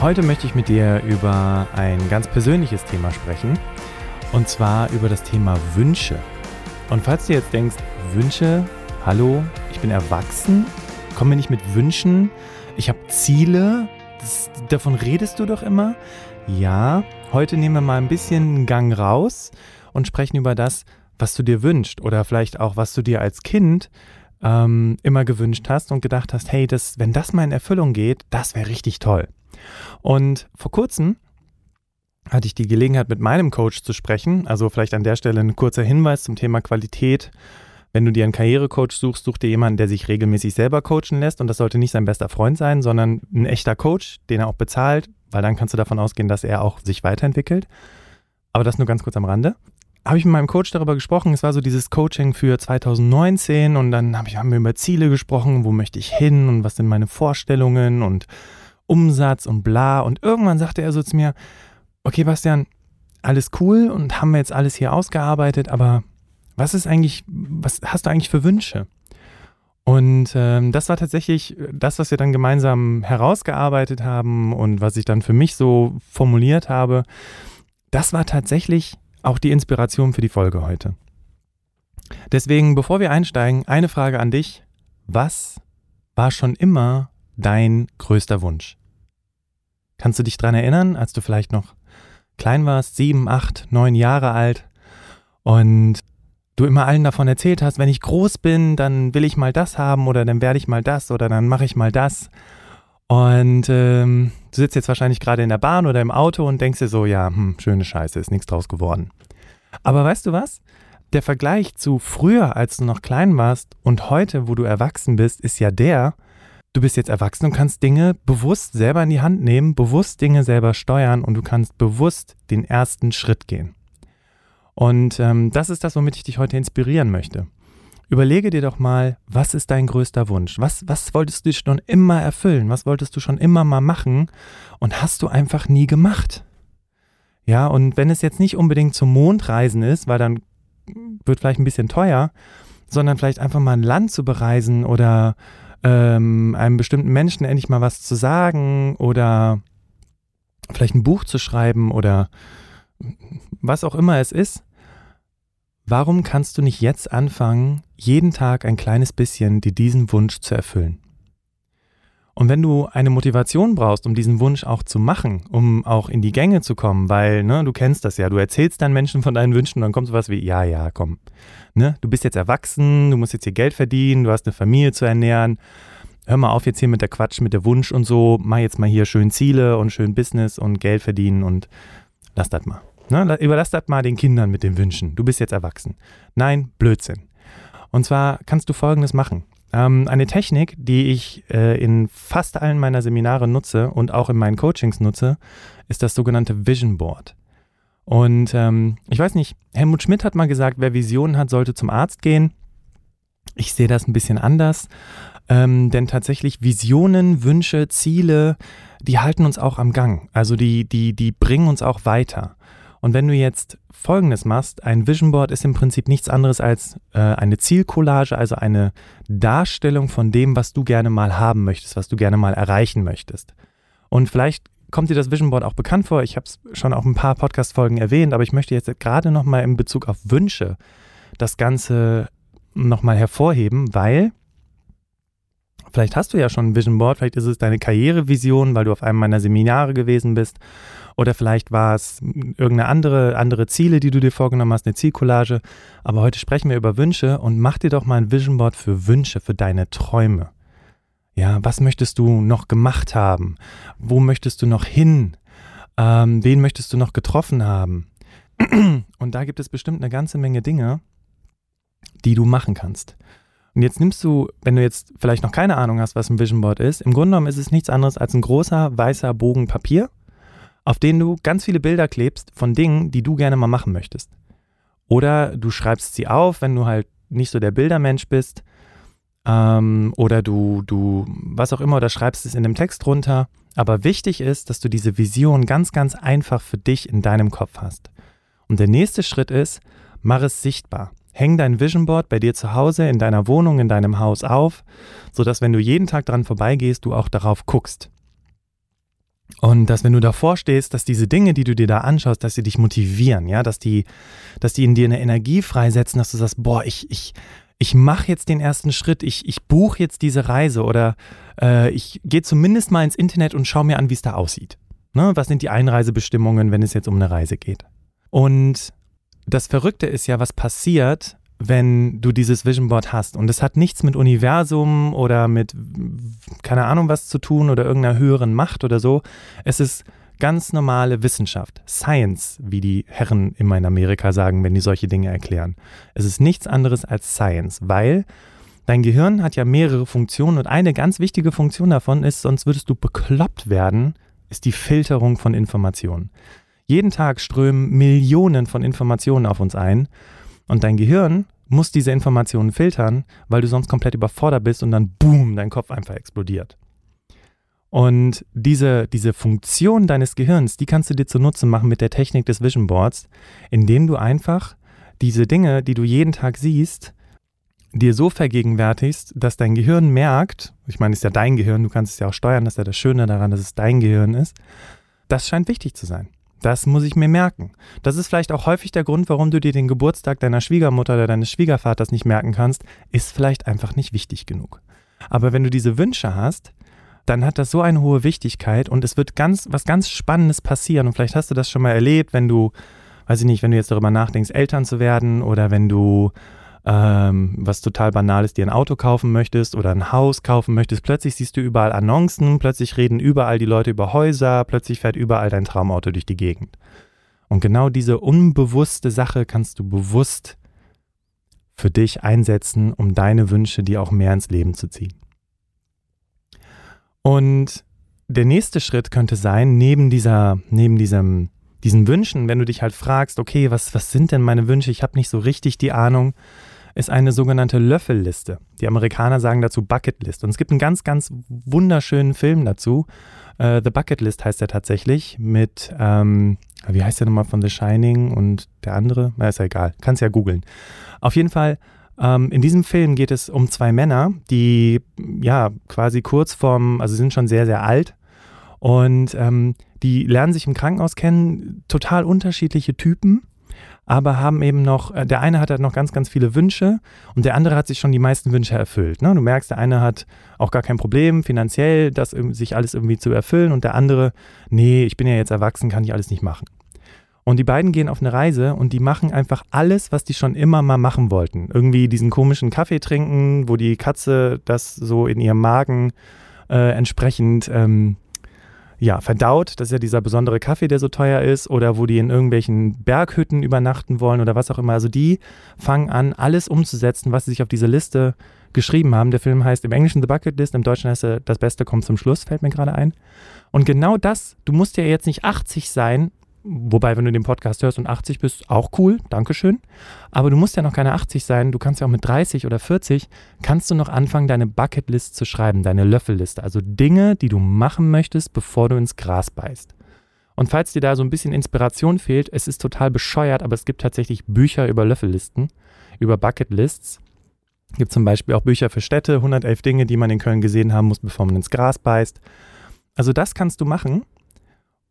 Heute möchte ich mit dir über ein ganz persönliches Thema sprechen. Und zwar über das Thema Wünsche. Und falls du jetzt denkst, Wünsche, hallo, ich bin erwachsen, komme nicht mit Wünschen, ich habe Ziele, das, davon redest du doch immer. Ja, heute nehmen wir mal ein bisschen einen Gang raus und sprechen über das, was du dir wünschst oder vielleicht auch, was du dir als Kind ähm, immer gewünscht hast und gedacht hast, hey, das, wenn das mal in Erfüllung geht, das wäre richtig toll. Und vor kurzem hatte ich die Gelegenheit, mit meinem Coach zu sprechen. Also vielleicht an der Stelle ein kurzer Hinweis zum Thema Qualität. Wenn du dir einen Karrierecoach suchst, such dir jemanden, der sich regelmäßig selber coachen lässt. Und das sollte nicht sein bester Freund sein, sondern ein echter Coach, den er auch bezahlt, weil dann kannst du davon ausgehen, dass er auch sich weiterentwickelt. Aber das nur ganz kurz am Rande. Habe ich mit meinem Coach darüber gesprochen. Es war so dieses Coaching für 2019 und dann haben wir über Ziele gesprochen. Wo möchte ich hin und was sind meine Vorstellungen und Umsatz und bla. Und irgendwann sagte er so zu mir, okay, Bastian, alles cool und haben wir jetzt alles hier ausgearbeitet, aber was ist eigentlich, was hast du eigentlich für Wünsche? Und ähm, das war tatsächlich das, was wir dann gemeinsam herausgearbeitet haben und was ich dann für mich so formuliert habe. Das war tatsächlich auch die Inspiration für die Folge heute. Deswegen, bevor wir einsteigen, eine Frage an dich. Was war schon immer dein größter Wunsch? Kannst du dich daran erinnern, als du vielleicht noch klein warst, sieben, acht, neun Jahre alt und du immer allen davon erzählt hast, wenn ich groß bin, dann will ich mal das haben oder dann werde ich mal das oder dann mache ich mal das. Und ähm, du sitzt jetzt wahrscheinlich gerade in der Bahn oder im Auto und denkst dir so, ja, hm, schöne Scheiße, ist nichts draus geworden. Aber weißt du was? Der Vergleich zu früher, als du noch klein warst und heute, wo du erwachsen bist, ist ja der, du bist jetzt erwachsen und kannst Dinge bewusst selber in die Hand nehmen, bewusst Dinge selber steuern und du kannst bewusst den ersten Schritt gehen. Und ähm, das ist das, womit ich dich heute inspirieren möchte. Überlege dir doch mal, was ist dein größter Wunsch? Was, was wolltest du schon immer erfüllen? Was wolltest du schon immer mal machen und hast du einfach nie gemacht? Ja, und wenn es jetzt nicht unbedingt zum Mondreisen ist, weil dann wird vielleicht ein bisschen teuer, sondern vielleicht einfach mal ein Land zu bereisen oder ähm, einem bestimmten Menschen endlich mal was zu sagen oder vielleicht ein Buch zu schreiben oder was auch immer es ist. Warum kannst du nicht jetzt anfangen, jeden Tag ein kleines bisschen dir diesen Wunsch zu erfüllen? Und wenn du eine Motivation brauchst, um diesen Wunsch auch zu machen, um auch in die Gänge zu kommen, weil, ne, du kennst das ja, du erzählst deinen Menschen von deinen Wünschen und dann kommt sowas wie, ja, ja, komm, ne, du bist jetzt erwachsen, du musst jetzt hier Geld verdienen, du hast eine Familie zu ernähren, hör mal auf jetzt hier mit der Quatsch, mit der Wunsch und so, mach jetzt mal hier schön Ziele und schön Business und Geld verdienen und lass das mal. Ne, überlass das mal den Kindern mit den Wünschen, du bist jetzt erwachsen. Nein, Blödsinn. Und zwar kannst du Folgendes machen. Ähm, eine Technik, die ich äh, in fast allen meiner Seminare nutze und auch in meinen Coachings nutze, ist das sogenannte Vision Board. Und ähm, ich weiß nicht, Helmut Schmidt hat mal gesagt, wer Visionen hat, sollte zum Arzt gehen. Ich sehe das ein bisschen anders, ähm, denn tatsächlich Visionen, Wünsche, Ziele, die halten uns auch am Gang. Also die, die, die bringen uns auch weiter. Und wenn du jetzt Folgendes machst, ein Vision Board ist im Prinzip nichts anderes als äh, eine Zielcollage, also eine Darstellung von dem, was du gerne mal haben möchtest, was du gerne mal erreichen möchtest. Und vielleicht kommt dir das Vision Board auch bekannt vor. Ich habe es schon auch ein paar Podcast-Folgen erwähnt, aber ich möchte jetzt gerade nochmal in Bezug auf Wünsche das Ganze nochmal hervorheben, weil vielleicht hast du ja schon ein Vision Board, vielleicht ist es deine Karrierevision, weil du auf einem meiner Seminare gewesen bist oder vielleicht war es irgendeine andere, andere Ziele, die du dir vorgenommen hast, eine Zielcollage. Aber heute sprechen wir über Wünsche und mach dir doch mal ein Vision Board für Wünsche, für deine Träume. Ja, was möchtest du noch gemacht haben? Wo möchtest du noch hin? Ähm, wen möchtest du noch getroffen haben? Und da gibt es bestimmt eine ganze Menge Dinge, die du machen kannst. Und jetzt nimmst du, wenn du jetzt vielleicht noch keine Ahnung hast, was ein Vision Board ist, im Grunde genommen ist es nichts anderes als ein großer weißer Bogen Papier, auf den du ganz viele Bilder klebst von Dingen, die du gerne mal machen möchtest. Oder du schreibst sie auf, wenn du halt nicht so der Bildermensch bist. Ähm, oder du, du, was auch immer, oder schreibst es in dem Text runter. Aber wichtig ist, dass du diese Vision ganz, ganz einfach für dich in deinem Kopf hast. Und der nächste Schritt ist, mach es sichtbar. Häng dein Vision Board bei dir zu Hause, in deiner Wohnung, in deinem Haus auf, sodass, wenn du jeden Tag dran vorbeigehst, du auch darauf guckst. Und dass, wenn du davor stehst, dass diese Dinge, die du dir da anschaust, dass sie dich motivieren, ja, dass die, dass die in dir eine Energie freisetzen, dass du sagst, boah, ich, ich, ich mache jetzt den ersten Schritt, ich, ich buche jetzt diese Reise oder äh, ich gehe zumindest mal ins Internet und schaue mir an, wie es da aussieht. Ne? Was sind die Einreisebestimmungen, wenn es jetzt um eine Reise geht? Und das Verrückte ist ja, was passiert, wenn du dieses Vision Board hast. Und es hat nichts mit Universum oder mit keine Ahnung was zu tun oder irgendeiner höheren Macht oder so. Es ist ganz normale Wissenschaft, Science, wie die Herren immer in Amerika sagen, wenn die solche Dinge erklären. Es ist nichts anderes als Science, weil dein Gehirn hat ja mehrere Funktionen und eine ganz wichtige Funktion davon ist, sonst würdest du bekloppt werden, ist die Filterung von Informationen. Jeden Tag strömen Millionen von Informationen auf uns ein und dein Gehirn muss diese Informationen filtern, weil du sonst komplett überfordert bist und dann boom, dein Kopf einfach explodiert. Und diese, diese Funktion deines Gehirns, die kannst du dir zunutze machen mit der Technik des Vision Boards, indem du einfach diese Dinge, die du jeden Tag siehst, dir so vergegenwärtigst, dass dein Gehirn merkt, ich meine, es ist ja dein Gehirn, du kannst es ja auch steuern, das ist ja das Schöne daran, dass es dein Gehirn ist, das scheint wichtig zu sein. Das muss ich mir merken. Das ist vielleicht auch häufig der Grund, warum du dir den Geburtstag deiner Schwiegermutter oder deines Schwiegervaters nicht merken kannst, ist vielleicht einfach nicht wichtig genug. Aber wenn du diese Wünsche hast, dann hat das so eine hohe Wichtigkeit und es wird ganz was ganz Spannendes passieren. Und vielleicht hast du das schon mal erlebt, wenn du, weiß ich nicht, wenn du jetzt darüber nachdenkst, Eltern zu werden oder wenn du ähm, was total banal ist, dir ein Auto kaufen möchtest oder ein Haus kaufen möchtest, plötzlich siehst du überall Annoncen, plötzlich reden überall die Leute über Häuser, plötzlich fährt überall dein Traumauto durch die Gegend. Und genau diese unbewusste Sache kannst du bewusst für dich einsetzen, um deine Wünsche dir auch mehr ins Leben zu ziehen. Und der nächste Schritt könnte sein, neben dieser, neben diesem, diesen Wünschen, wenn du dich halt fragst, okay, was, was sind denn meine Wünsche? Ich habe nicht so richtig die Ahnung ist eine sogenannte Löffelliste. Die Amerikaner sagen dazu Bucketlist. Und es gibt einen ganz, ganz wunderschönen Film dazu. Uh, The Bucket List heißt er tatsächlich mit, ähm, wie heißt der nochmal von The Shining und der andere? Na, ist ja egal. Kannst ja googeln. Auf jeden Fall, ähm, in diesem Film geht es um zwei Männer, die ja quasi kurz vorm, also sind schon sehr, sehr alt und ähm, die lernen sich im Krankenhaus kennen, total unterschiedliche Typen aber haben eben noch, äh, der eine hat halt noch ganz, ganz viele Wünsche und der andere hat sich schon die meisten Wünsche erfüllt. Ne? Du merkst, der eine hat auch gar kein Problem, finanziell das sich alles irgendwie zu erfüllen und der andere, nee, ich bin ja jetzt erwachsen, kann ich alles nicht machen. Und die beiden gehen auf eine Reise und die machen einfach alles, was die schon immer mal machen wollten. Irgendwie diesen komischen Kaffee trinken, wo die Katze das so in ihrem Magen äh, entsprechend ähm, ja, verdaut. Das ist ja dieser besondere Kaffee, der so teuer ist, oder wo die in irgendwelchen Berghütten übernachten wollen oder was auch immer. Also die fangen an, alles umzusetzen, was sie sich auf diese Liste geschrieben haben. Der Film heißt im Englischen The Bucket List, im Deutschen heißt er Das Beste kommt zum Schluss, fällt mir gerade ein. Und genau das, du musst ja jetzt nicht 80 sein, Wobei, wenn du den Podcast hörst und 80 bist, auch cool, Dankeschön. Aber du musst ja noch keine 80 sein, du kannst ja auch mit 30 oder 40, kannst du noch anfangen, deine Bucketlist zu schreiben, deine Löffelliste. Also Dinge, die du machen möchtest, bevor du ins Gras beißt. Und falls dir da so ein bisschen Inspiration fehlt, es ist total bescheuert, aber es gibt tatsächlich Bücher über Löffellisten, über Bucketlists. Es gibt zum Beispiel auch Bücher für Städte, 111 Dinge, die man in Köln gesehen haben muss, bevor man ins Gras beißt. Also das kannst du machen.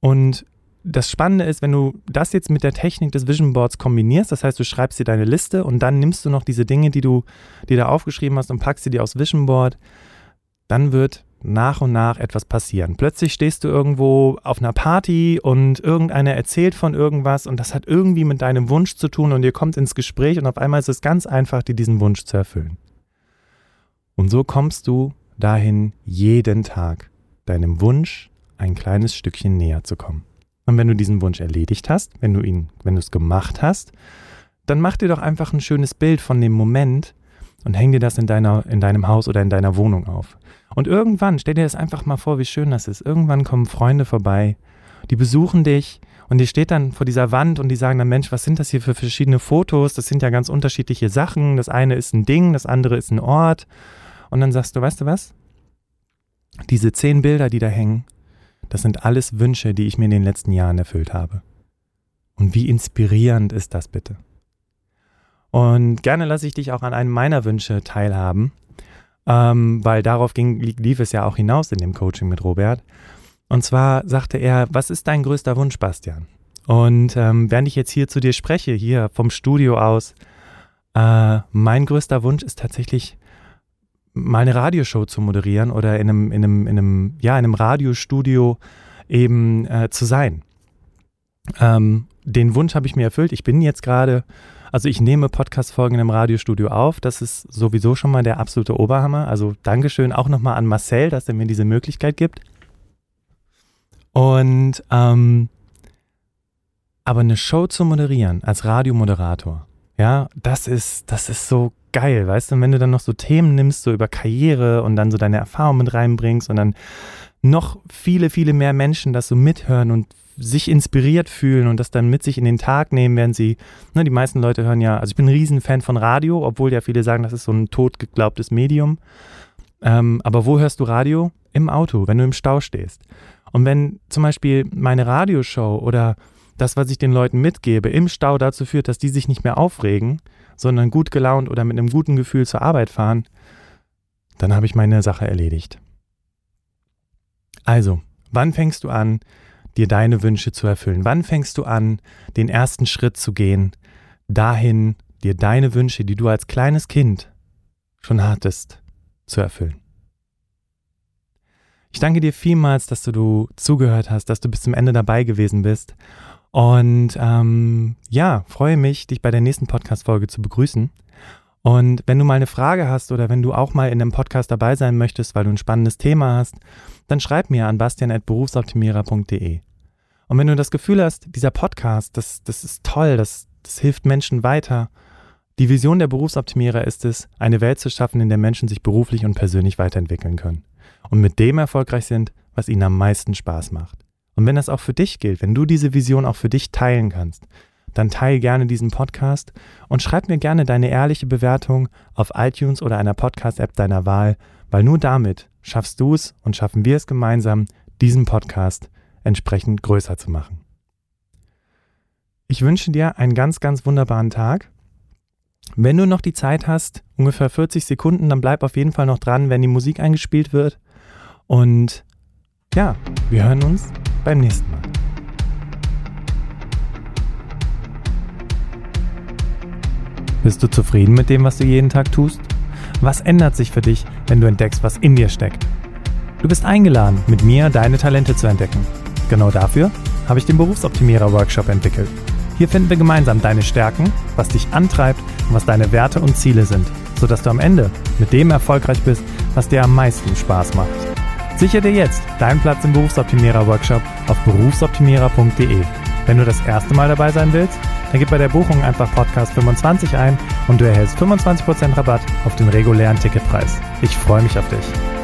Und das Spannende ist, wenn du das jetzt mit der Technik des Vision Boards kombinierst, das heißt, du schreibst dir deine Liste und dann nimmst du noch diese Dinge, die du dir da aufgeschrieben hast und packst sie dir aufs Vision Board, dann wird nach und nach etwas passieren. Plötzlich stehst du irgendwo auf einer Party und irgendeiner erzählt von irgendwas und das hat irgendwie mit deinem Wunsch zu tun und ihr kommt ins Gespräch und auf einmal ist es ganz einfach, dir diesen Wunsch zu erfüllen. Und so kommst du dahin, jeden Tag deinem Wunsch ein kleines Stückchen näher zu kommen. Und wenn du diesen Wunsch erledigt hast, wenn du ihn, wenn du es gemacht hast, dann mach dir doch einfach ein schönes Bild von dem Moment und häng dir das in, deiner, in deinem Haus oder in deiner Wohnung auf. Und irgendwann, stell dir das einfach mal vor, wie schön das ist. Irgendwann kommen Freunde vorbei, die besuchen dich und die steht dann vor dieser Wand und die sagen dann, Mensch, was sind das hier für verschiedene Fotos? Das sind ja ganz unterschiedliche Sachen. Das eine ist ein Ding, das andere ist ein Ort. Und dann sagst du, weißt du was? Diese zehn Bilder, die da hängen, das sind alles Wünsche, die ich mir in den letzten Jahren erfüllt habe. Und wie inspirierend ist das bitte? Und gerne lasse ich dich auch an einem meiner Wünsche teilhaben, ähm, weil darauf ging, lief es ja auch hinaus in dem Coaching mit Robert. Und zwar sagte er, was ist dein größter Wunsch, Bastian? Und ähm, während ich jetzt hier zu dir spreche, hier vom Studio aus, äh, mein größter Wunsch ist tatsächlich, mal eine Radioshow zu moderieren oder in einem, in einem, in einem, ja, in einem Radiostudio eben äh, zu sein. Ähm, den Wunsch habe ich mir erfüllt. Ich bin jetzt gerade, also ich nehme Podcast-Folgen einem Radiostudio auf. Das ist sowieso schon mal der absolute Oberhammer. Also Dankeschön auch nochmal an Marcel, dass er mir diese Möglichkeit gibt. Und ähm, aber eine Show zu moderieren als Radiomoderator, ja, das ist, das ist so geil, weißt du? Und wenn du dann noch so Themen nimmst, so über Karriere und dann so deine Erfahrungen mit reinbringst und dann noch viele, viele mehr Menschen das so mithören und sich inspiriert fühlen und das dann mit sich in den Tag nehmen, während sie, ne, die meisten Leute hören ja, also ich bin ein Riesenfan von Radio, obwohl ja viele sagen, das ist so ein totgeglaubtes Medium. Ähm, aber wo hörst du Radio? Im Auto, wenn du im Stau stehst. Und wenn zum Beispiel meine Radioshow oder das, was ich den Leuten mitgebe, im Stau dazu führt, dass die sich nicht mehr aufregen, sondern gut gelaunt oder mit einem guten Gefühl zur Arbeit fahren, dann habe ich meine Sache erledigt. Also, wann fängst du an, dir deine Wünsche zu erfüllen? Wann fängst du an, den ersten Schritt zu gehen, dahin, dir deine Wünsche, die du als kleines Kind schon hattest, zu erfüllen? Ich danke dir vielmals, dass du zugehört hast, dass du bis zum Ende dabei gewesen bist. Und ähm, ja, freue mich, dich bei der nächsten Podcast-Folge zu begrüßen. Und wenn du mal eine Frage hast oder wenn du auch mal in einem Podcast dabei sein möchtest, weil du ein spannendes Thema hast, dann schreib mir an bastian.berufsoptimierer.de. Und wenn du das Gefühl hast, dieser Podcast, das, das ist toll, das, das hilft Menschen weiter. Die Vision der Berufsoptimierer ist es, eine Welt zu schaffen, in der Menschen sich beruflich und persönlich weiterentwickeln können und mit dem erfolgreich sind, was ihnen am meisten Spaß macht. Und wenn das auch für dich gilt, wenn du diese Vision auch für dich teilen kannst, dann teile gerne diesen Podcast und schreib mir gerne deine ehrliche Bewertung auf iTunes oder einer Podcast-App deiner Wahl, weil nur damit schaffst du es und schaffen wir es gemeinsam, diesen Podcast entsprechend größer zu machen. Ich wünsche dir einen ganz, ganz wunderbaren Tag. Wenn du noch die Zeit hast, ungefähr 40 Sekunden, dann bleib auf jeden Fall noch dran, wenn die Musik eingespielt wird. Und ja, wir hören uns beim nächsten Mal. Bist du zufrieden mit dem, was du jeden Tag tust? Was ändert sich für dich, wenn du entdeckst, was in dir steckt? Du bist eingeladen, mit mir deine Talente zu entdecken. Genau dafür habe ich den Berufsoptimierer Workshop entwickelt. Hier finden wir gemeinsam deine Stärken, was dich antreibt und was deine Werte und Ziele sind, sodass du am Ende mit dem erfolgreich bist, was dir am meisten Spaß macht. Sichere dir jetzt deinen Platz im Berufsoptimierer-Workshop auf berufsoptimierer.de. Wenn du das erste Mal dabei sein willst, dann gib bei der Buchung einfach Podcast 25 ein und du erhältst 25% Rabatt auf den regulären Ticketpreis. Ich freue mich auf dich.